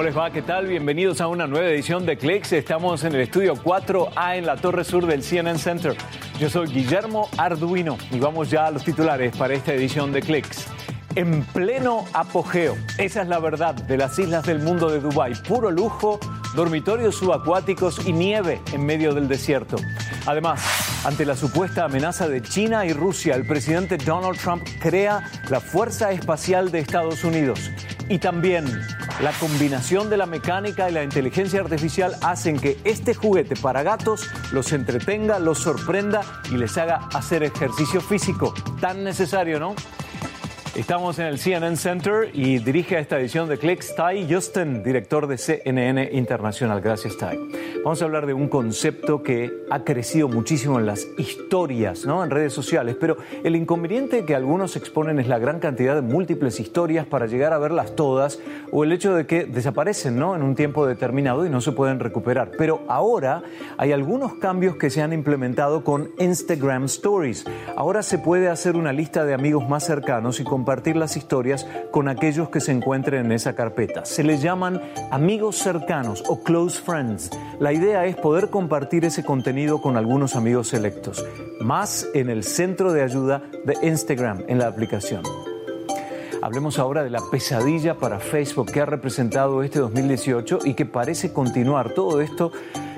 ¿Cómo les va? ¿Qué tal? Bienvenidos a una nueva edición de Clicks. Estamos en el estudio 4A en la torre sur del CNN Center. Yo soy Guillermo Arduino y vamos ya a los titulares para esta edición de Clicks. En pleno apogeo, esa es la verdad de las islas del mundo de Dubái. Puro lujo, dormitorios subacuáticos y nieve en medio del desierto. Además, ante la supuesta amenaza de China y Rusia, el presidente Donald Trump crea la Fuerza Espacial de Estados Unidos. Y también la combinación de la mecánica y la inteligencia artificial hacen que este juguete para gatos los entretenga, los sorprenda y les haga hacer ejercicio físico. Tan necesario, ¿no? Estamos en el CNN Center y dirige esta edición de Clicks Ty Justin, director de CNN Internacional. Gracias, Ty. Vamos a hablar de un concepto que ha crecido muchísimo en las historias, ¿no? En redes sociales, pero el inconveniente que algunos exponen es la gran cantidad de múltiples historias para llegar a verlas todas o el hecho de que desaparecen, ¿no? En un tiempo determinado y no se pueden recuperar. Pero ahora hay algunos cambios que se han implementado con Instagram Stories. Ahora se puede hacer una lista de amigos más cercanos y compartir las historias con aquellos que se encuentren en esa carpeta. Se les llaman amigos cercanos o close friends. La idea es poder compartir ese contenido con algunos amigos selectos, más en el centro de ayuda de Instagram en la aplicación. Hablemos ahora de la pesadilla para Facebook que ha representado este 2018 y que parece continuar todo esto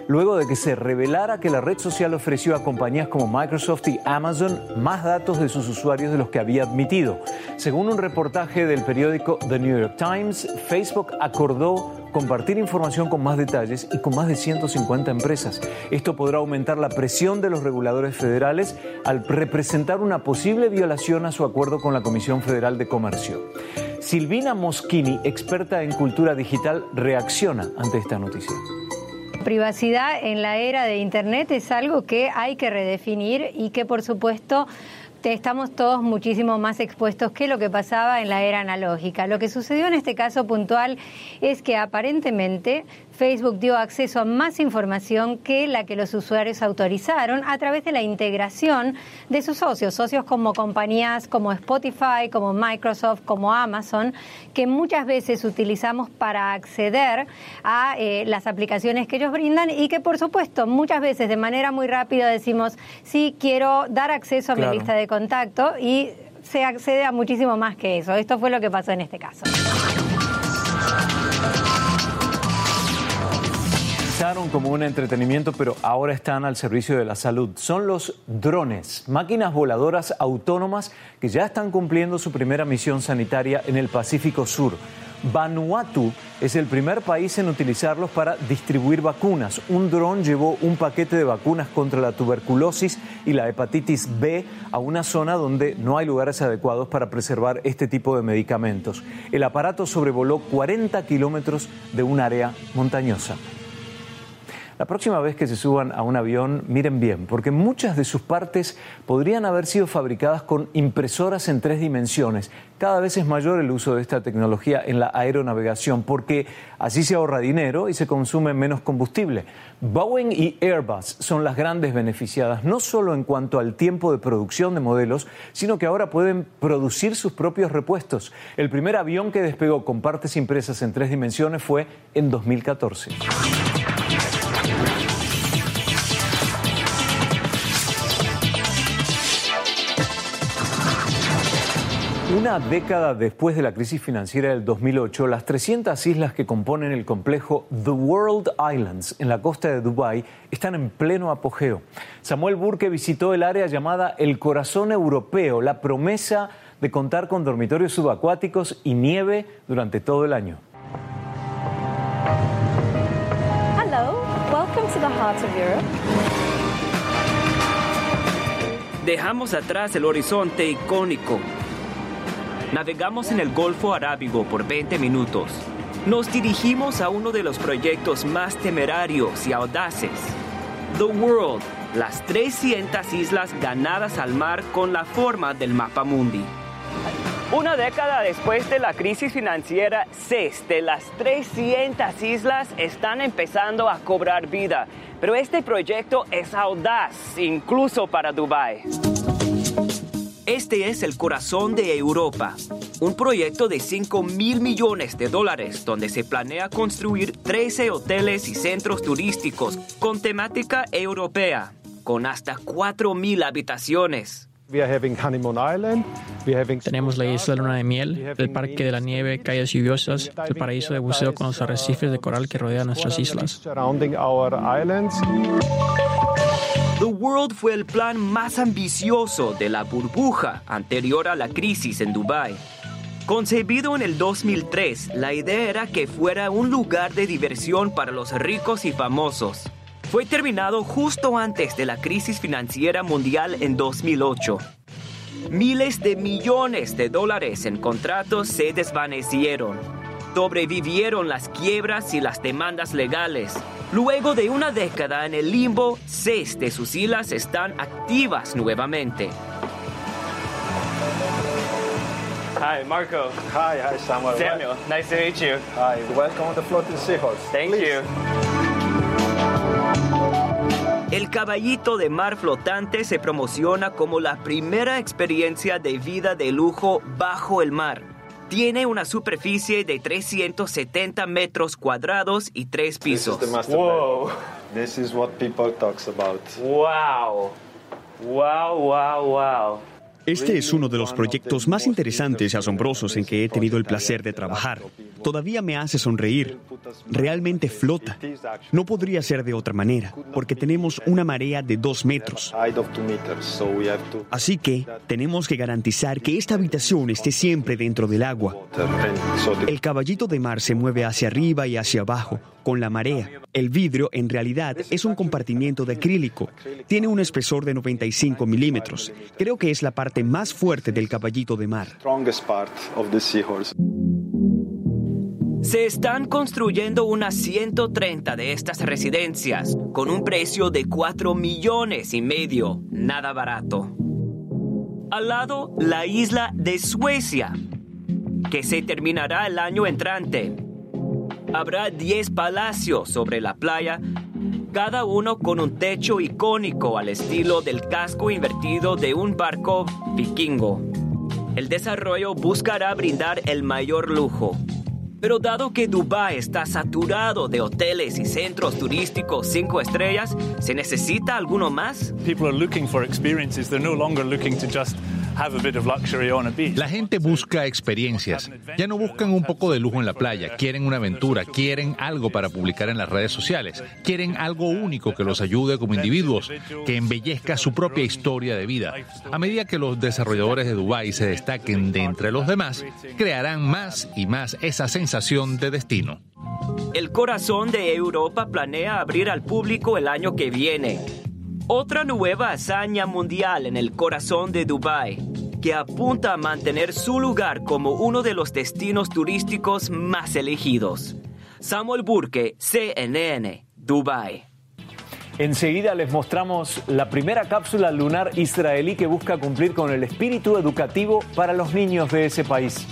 luego de que se revelara que la red social ofreció a compañías como Microsoft y Amazon más datos de sus usuarios de los que había admitido. Según un reportaje del periódico The New York Times, Facebook acordó compartir información con más detalles y con más de 150 empresas. Esto podrá aumentar la presión de los reguladores federales al representar una posible violación a su acuerdo con la Comisión Federal de Comercio. Silvina Moschini, experta en cultura digital, reacciona ante esta noticia. Privacidad en la era de Internet es algo que hay que redefinir y que por supuesto estamos todos muchísimo más expuestos que lo que pasaba en la era analógica. Lo que sucedió en este caso puntual es que aparentemente Facebook dio acceso a más información que la que los usuarios autorizaron a través de la integración de sus socios, socios como compañías como Spotify, como Microsoft, como Amazon, que muchas veces utilizamos para acceder a eh, las aplicaciones que ellos brindan y que por supuesto muchas veces de manera muy rápida decimos, sí, quiero dar acceso a mi lista de contacto y se accede a muchísimo más que eso. Esto fue lo que pasó en este caso. Como un entretenimiento, pero ahora están al servicio de la salud. Son los drones, máquinas voladoras autónomas que ya están cumpliendo su primera misión sanitaria en el Pacífico Sur. Vanuatu es el primer país en utilizarlos para distribuir vacunas. Un dron llevó un paquete de vacunas contra la tuberculosis y la hepatitis B a una zona donde no hay lugares adecuados para preservar este tipo de medicamentos. El aparato sobrevoló 40 kilómetros de un área montañosa. La próxima vez que se suban a un avión, miren bien, porque muchas de sus partes podrían haber sido fabricadas con impresoras en tres dimensiones. Cada vez es mayor el uso de esta tecnología en la aeronavegación, porque así se ahorra dinero y se consume menos combustible. Boeing y Airbus son las grandes beneficiadas, no solo en cuanto al tiempo de producción de modelos, sino que ahora pueden producir sus propios repuestos. El primer avión que despegó con partes impresas en tres dimensiones fue en 2014. Una década después de la crisis financiera del 2008, las 300 islas que componen el complejo The World Islands en la costa de Dubái están en pleno apogeo. Samuel Burke visitó el área llamada El Corazón Europeo, la promesa de contar con dormitorios subacuáticos y nieve durante todo el año. Hello, welcome to the heart of Europe. Dejamos atrás el horizonte icónico Navegamos en el Golfo Arábigo por 20 minutos. Nos dirigimos a uno de los proyectos más temerarios y audaces. The World, las 300 islas ganadas al mar con la forma del mapa mundi. Una década después de la crisis financiera, seis de las 300 islas están empezando a cobrar vida. Pero este proyecto es audaz, incluso para Dubái. Este es el corazón de Europa, un proyecto de 5 mil millones de dólares donde se planea construir 13 hoteles y centros turísticos con temática europea, con hasta 4 mil habitaciones. Tenemos la isla Luna de Miel, el Parque de la Nieve, calles lluviosas, el paraíso de buceo con los arrecifes de coral que rodean nuestras islas. The World fue el plan más ambicioso de la burbuja anterior a la crisis en Dubái. Concebido en el 2003, la idea era que fuera un lugar de diversión para los ricos y famosos. Fue terminado justo antes de la crisis financiera mundial en 2008. Miles de millones de dólares en contratos se desvanecieron. Sobrevivieron las quiebras y las demandas legales. Luego de una década en el limbo, seis de sus islas están activas nuevamente. Hi, Marco. Hi, hi, Samuel. Samuel, nice to meet you. Hi, welcome to the Floating Seahorse. Thank Please. you. El caballito de mar flotante se promociona como la primera experiencia de vida de lujo bajo el mar. Tiene una superficie de 370 metros cuadrados y tres This is pisos. the master Whoa. bedroom. This is what people talks about. Wow. Wow, wow, wow. Este es uno de los proyectos más interesantes y asombrosos en que he tenido el placer de trabajar. Todavía me hace sonreír. Realmente flota. No podría ser de otra manera, porque tenemos una marea de dos metros. Así que tenemos que garantizar que esta habitación esté siempre dentro del agua. El caballito de mar se mueve hacia arriba y hacia abajo, con la marea. El vidrio, en realidad, es un compartimiento de acrílico. Tiene un espesor de 95 milímetros. Creo que es la parte más fuerte del caballito de mar. Se están construyendo unas 130 de estas residencias con un precio de 4 millones y medio, nada barato. Al lado, la isla de Suecia, que se terminará el año entrante. Habrá 10 palacios sobre la playa, cada uno con un techo icónico al estilo del casco invertido de un barco vikingo. El desarrollo buscará brindar el mayor lujo. Pero dado que Dubái está saturado de hoteles y centros turísticos cinco estrellas, ¿se necesita alguno más? People are looking for experiences. They're no longer looking to just have a bit of luxury on a beach. La gente busca experiencias. Ya no buscan un poco de lujo en la playa, quieren una aventura, quieren algo para publicar en las redes sociales, quieren algo único que los ayude como individuos, que embellezca su propia historia de vida. A medida que los desarrolladores de Dubái se destaquen de entre los demás, crearán más y más esa sensación de destino. El corazón de Europa planea abrir al público el año que viene. Otra nueva hazaña mundial en el corazón de Dubái, que apunta a mantener su lugar como uno de los destinos turísticos más elegidos. Samuel Burke, CNN, Dubái. Enseguida les mostramos la primera cápsula lunar israelí que busca cumplir con el espíritu educativo para los niños de ese país.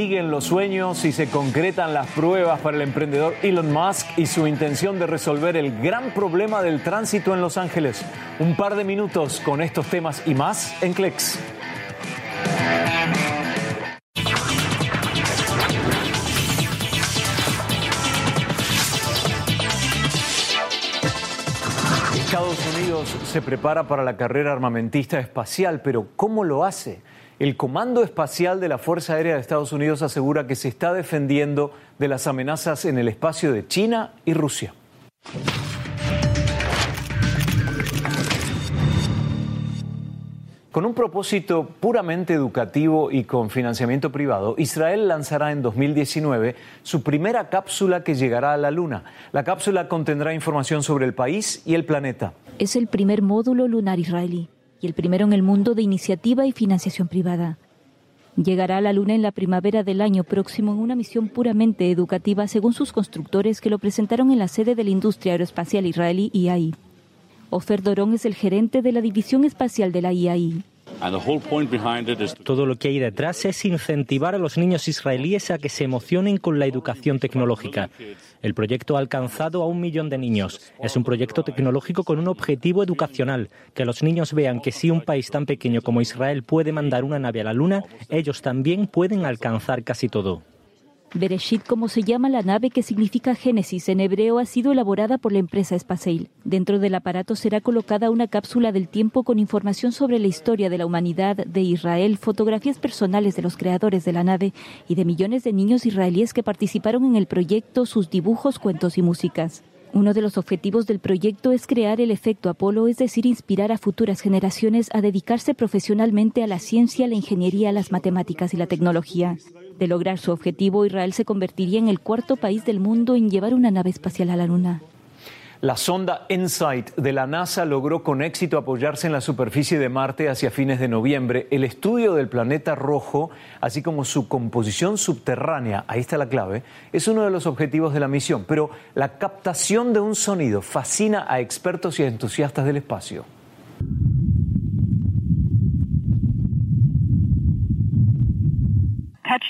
Siguen los sueños y se concretan las pruebas para el emprendedor Elon Musk y su intención de resolver el gran problema del tránsito en Los Ángeles. Un par de minutos con estos temas y más en Clex. Estados Unidos se prepara para la carrera armamentista espacial, pero ¿cómo lo hace? El Comando Espacial de la Fuerza Aérea de Estados Unidos asegura que se está defendiendo de las amenazas en el espacio de China y Rusia. Con un propósito puramente educativo y con financiamiento privado, Israel lanzará en 2019 su primera cápsula que llegará a la Luna. La cápsula contendrá información sobre el país y el planeta. Es el primer módulo lunar israelí y el primero en el mundo de iniciativa y financiación privada. Llegará a la Luna en la primavera del año próximo en una misión puramente educativa según sus constructores que lo presentaron en la sede de la industria aeroespacial israelí IAI. Ofer Dorón es el gerente de la división espacial de la IAI. Todo lo que hay detrás es incentivar a los niños israelíes a que se emocionen con la educación tecnológica. El proyecto ha alcanzado a un millón de niños. Es un proyecto tecnológico con un objetivo educacional, que los niños vean que si un país tan pequeño como Israel puede mandar una nave a la Luna, ellos también pueden alcanzar casi todo. Bereshit, como se llama la nave que significa Génesis en hebreo, ha sido elaborada por la empresa Spaceil. Dentro del aparato será colocada una cápsula del tiempo con información sobre la historia de la humanidad, de Israel, fotografías personales de los creadores de la nave y de millones de niños israelíes que participaron en el proyecto, sus dibujos, cuentos y músicas. Uno de los objetivos del proyecto es crear el efecto Apolo, es decir, inspirar a futuras generaciones a dedicarse profesionalmente a la ciencia, la ingeniería, las matemáticas y la tecnología. De lograr su objetivo, Israel se convertiría en el cuarto país del mundo en llevar una nave espacial a la Luna. La sonda InSight de la NASA logró con éxito apoyarse en la superficie de Marte hacia fines de noviembre. El estudio del planeta rojo, así como su composición subterránea, ahí está la clave, es uno de los objetivos de la misión. Pero la captación de un sonido fascina a expertos y entusiastas del espacio.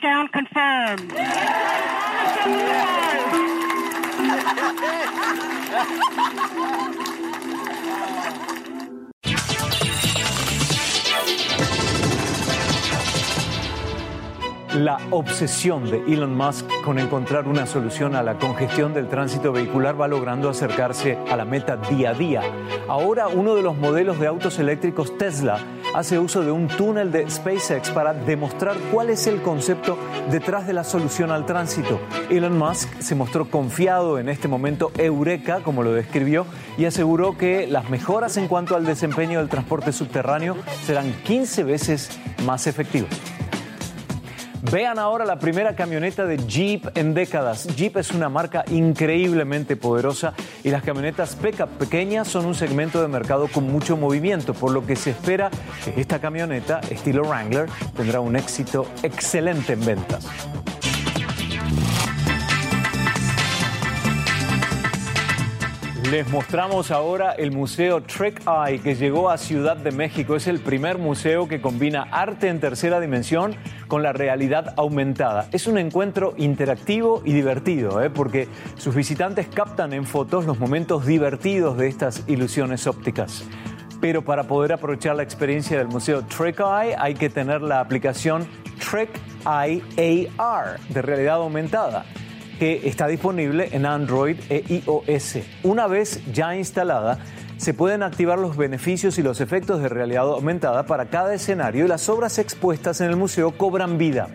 Touchdown confirmed. La obsesión de Elon Musk con encontrar una solución a la congestión del tránsito vehicular va logrando acercarse a la meta día a día. Ahora uno de los modelos de autos eléctricos Tesla hace uso de un túnel de SpaceX para demostrar cuál es el concepto detrás de la solución al tránsito. Elon Musk se mostró confiado en este momento eureka, como lo describió, y aseguró que las mejoras en cuanto al desempeño del transporte subterráneo serán 15 veces más efectivas. Vean ahora la primera camioneta de Jeep en décadas. Jeep es una marca increíblemente poderosa y las camionetas pickup pequeñas son un segmento de mercado con mucho movimiento, por lo que se espera que esta camioneta, estilo Wrangler, tendrá un éxito excelente en ventas. Les mostramos ahora el Museo Trick Eye que llegó a Ciudad de México. Es el primer museo que combina arte en tercera dimensión con la realidad aumentada. Es un encuentro interactivo y divertido, ¿eh? porque sus visitantes captan en fotos los momentos divertidos de estas ilusiones ópticas. Pero para poder aprovechar la experiencia del Museo Trick Eye hay que tener la aplicación Trick Eye AR de realidad aumentada que está disponible en Android e iOS. Una vez ya instalada, se pueden activar los beneficios y los efectos de realidad aumentada para cada escenario y las obras expuestas en el museo cobran vida.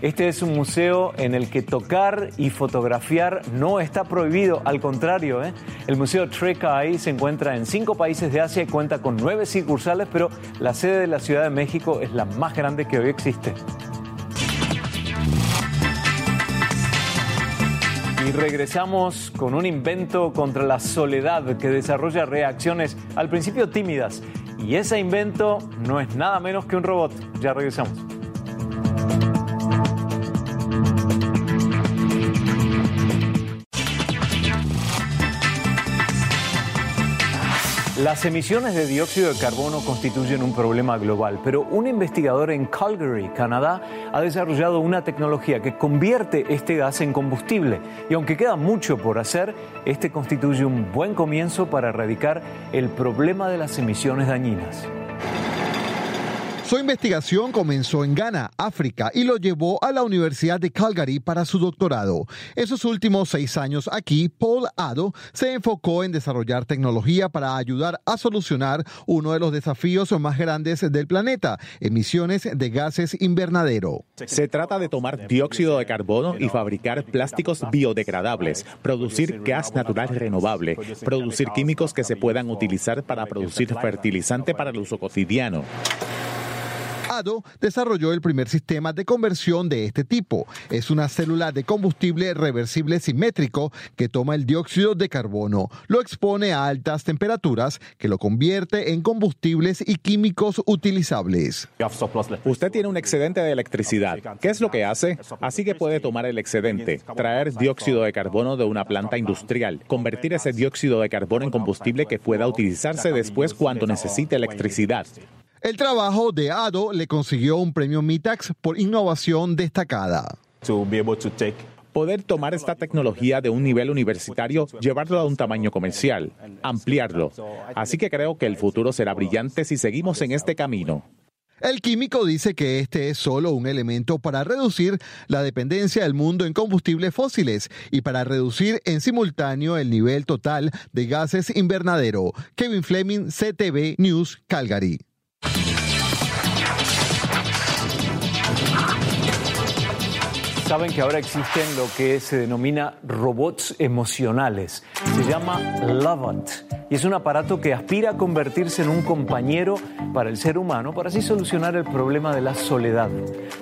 Este es un museo en el que tocar y fotografiar no está prohibido, al contrario, ¿eh? el Museo Eye se encuentra en cinco países de Asia y cuenta con nueve sucursales, pero la sede de la Ciudad de México es la más grande que hoy existe. Y regresamos con un invento contra la soledad que desarrolla reacciones al principio tímidas. Y ese invento no es nada menos que un robot. Ya regresamos. Las emisiones de dióxido de carbono constituyen un problema global, pero un investigador en Calgary, Canadá, ha desarrollado una tecnología que convierte este gas en combustible. Y aunque queda mucho por hacer, este constituye un buen comienzo para erradicar el problema de las emisiones dañinas. Su investigación comenzó en Ghana, África, y lo llevó a la Universidad de Calgary para su doctorado. En sus últimos seis años aquí, Paul Ado se enfocó en desarrollar tecnología para ayudar a solucionar uno de los desafíos más grandes del planeta, emisiones de gases invernadero. Se trata de tomar dióxido de carbono y fabricar plásticos biodegradables, producir gas natural renovable, producir químicos que se puedan utilizar para producir fertilizante para el uso cotidiano. Desarrolló el primer sistema de conversión de este tipo. Es una célula de combustible reversible simétrico que toma el dióxido de carbono, lo expone a altas temperaturas, que lo convierte en combustibles y químicos utilizables. Usted tiene un excedente de electricidad. ¿Qué es lo que hace? Así que puede tomar el excedente, traer dióxido de carbono de una planta industrial, convertir ese dióxido de carbono en combustible que pueda utilizarse después cuando necesite electricidad. El trabajo de Ado le consiguió un premio Mitax por innovación destacada. Poder tomar esta tecnología de un nivel universitario, llevarlo a un tamaño comercial, ampliarlo. Así que creo que el futuro será brillante si seguimos en este camino. El químico dice que este es solo un elemento para reducir la dependencia del mundo en combustibles fósiles y para reducir en simultáneo el nivel total de gases invernadero. Kevin Fleming, CTV News, Calgary. Saben que ahora existen lo que se denomina robots emocionales. Se llama Lovant y es un aparato que aspira a convertirse en un compañero para el ser humano para así solucionar el problema de la soledad.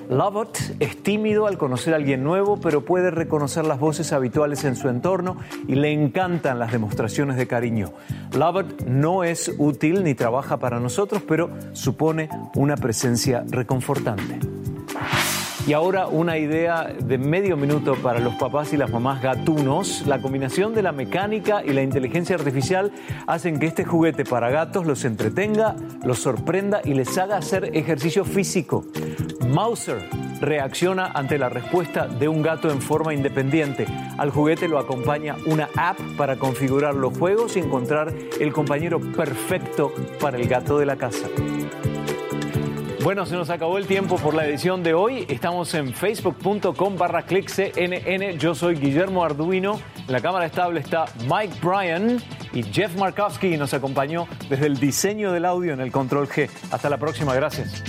Lovot es tímido al conocer a alguien nuevo, pero puede reconocer las voces habituales en su entorno y le encantan las demostraciones de cariño. Lovot no es útil ni trabaja para nosotros, pero supone una presencia reconfortante. Y ahora una idea de medio minuto para los papás y las mamás gatunos. La combinación de la mecánica y la inteligencia artificial hacen que este juguete para gatos los entretenga, los sorprenda y les haga hacer ejercicio físico. Mouser reacciona ante la respuesta de un gato en forma independiente. Al juguete lo acompaña una app para configurar los juegos y encontrar el compañero perfecto para el gato de la casa. Bueno, se nos acabó el tiempo por la edición de hoy. Estamos en facebook.com barra cnn. Yo soy Guillermo Arduino. En la cámara estable está Mike Bryan y Jeff Markowski nos acompañó desde el diseño del audio en el Control G. Hasta la próxima. Gracias.